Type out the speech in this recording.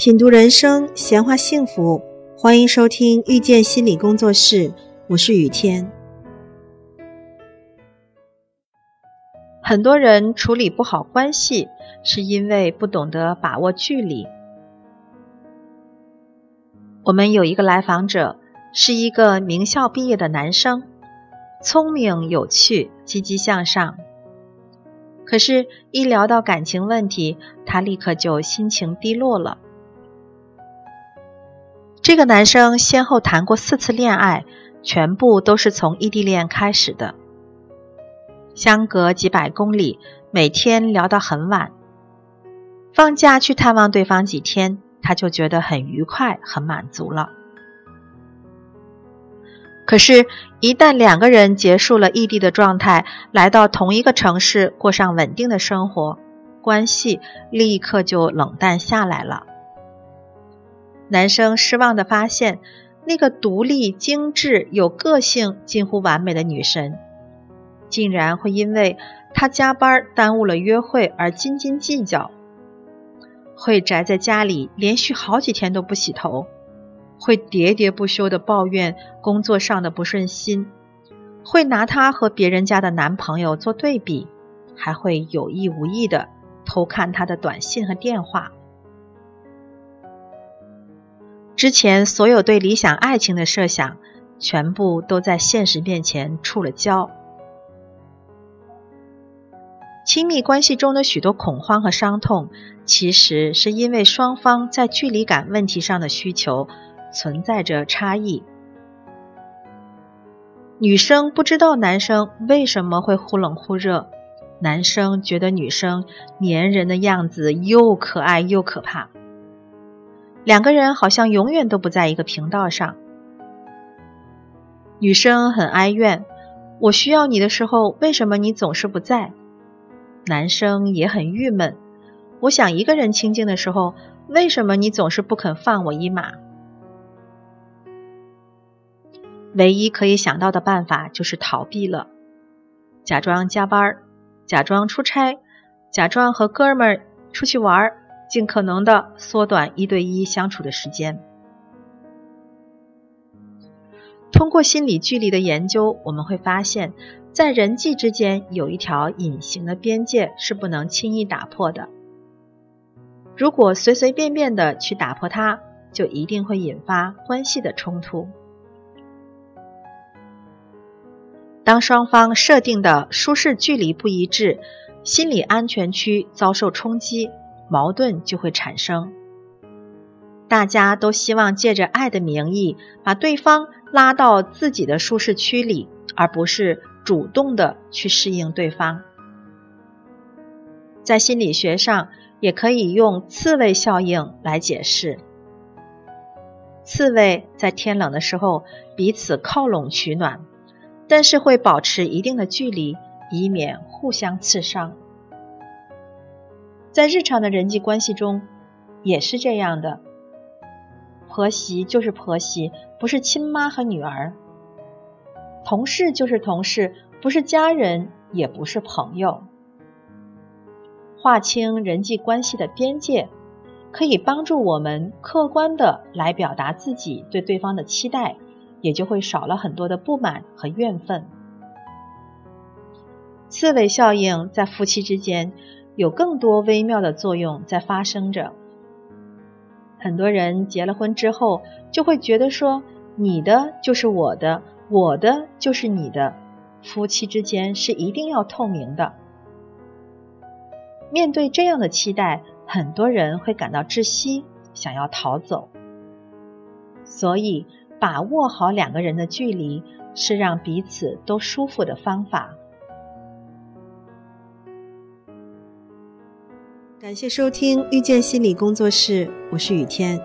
品读人生，闲话幸福，欢迎收听遇见心理工作室，我是雨天。很多人处理不好关系，是因为不懂得把握距离。我们有一个来访者，是一个名校毕业的男生，聪明有趣，积极向上。可是，一聊到感情问题，他立刻就心情低落了。这个男生先后谈过四次恋爱，全部都是从异地恋开始的，相隔几百公里，每天聊到很晚。放假去探望对方几天，他就觉得很愉快、很满足了。可是，一旦两个人结束了异地的状态，来到同一个城市过上稳定的生活，关系立刻就冷淡下来了。男生失望的发现，那个独立、精致、有个性、近乎完美的女神，竟然会因为他加班耽误了约会而斤斤计较，会宅在家里连续好几天都不洗头。会喋喋不休的抱怨工作上的不顺心，会拿他和别人家的男朋友做对比，还会有意无意的偷看他的短信和电话。之前所有对理想爱情的设想，全部都在现实面前触了礁。亲密关系中的许多恐慌和伤痛，其实是因为双方在距离感问题上的需求。存在着差异。女生不知道男生为什么会忽冷忽热，男生觉得女生粘人的样子又可爱又可怕。两个人好像永远都不在一个频道上。女生很哀怨，我需要你的时候，为什么你总是不在？男生也很郁闷，我想一个人清静的时候，为什么你总是不肯放我一马？唯一可以想到的办法就是逃避了，假装加班，假装出差，假装和哥们儿出去玩，尽可能的缩短一对一相处的时间。通过心理距离的研究，我们会发现，在人际之间有一条隐形的边界是不能轻易打破的。如果随随便便的去打破它，就一定会引发关系的冲突。当双方设定的舒适距离不一致，心理安全区遭受冲击，矛盾就会产生。大家都希望借着爱的名义把对方拉到自己的舒适区里，而不是主动的去适应对方。在心理学上，也可以用刺猬效应来解释。刺猬在天冷的时候彼此靠拢取暖。但是会保持一定的距离，以免互相刺伤。在日常的人际关系中，也是这样的。婆媳就是婆媳，不是亲妈和女儿；同事就是同事，不是家人，也不是朋友。划清人际关系的边界，可以帮助我们客观的来表达自己对对方的期待。也就会少了很多的不满和怨愤。刺猬效应在夫妻之间有更多微妙的作用在发生着。很多人结了婚之后就会觉得说，你的就是我的，我的就是你的，夫妻之间是一定要透明的。面对这样的期待，很多人会感到窒息，想要逃走。所以。把握好两个人的距离，是让彼此都舒服的方法。感谢收听遇见心理工作室，我是雨天。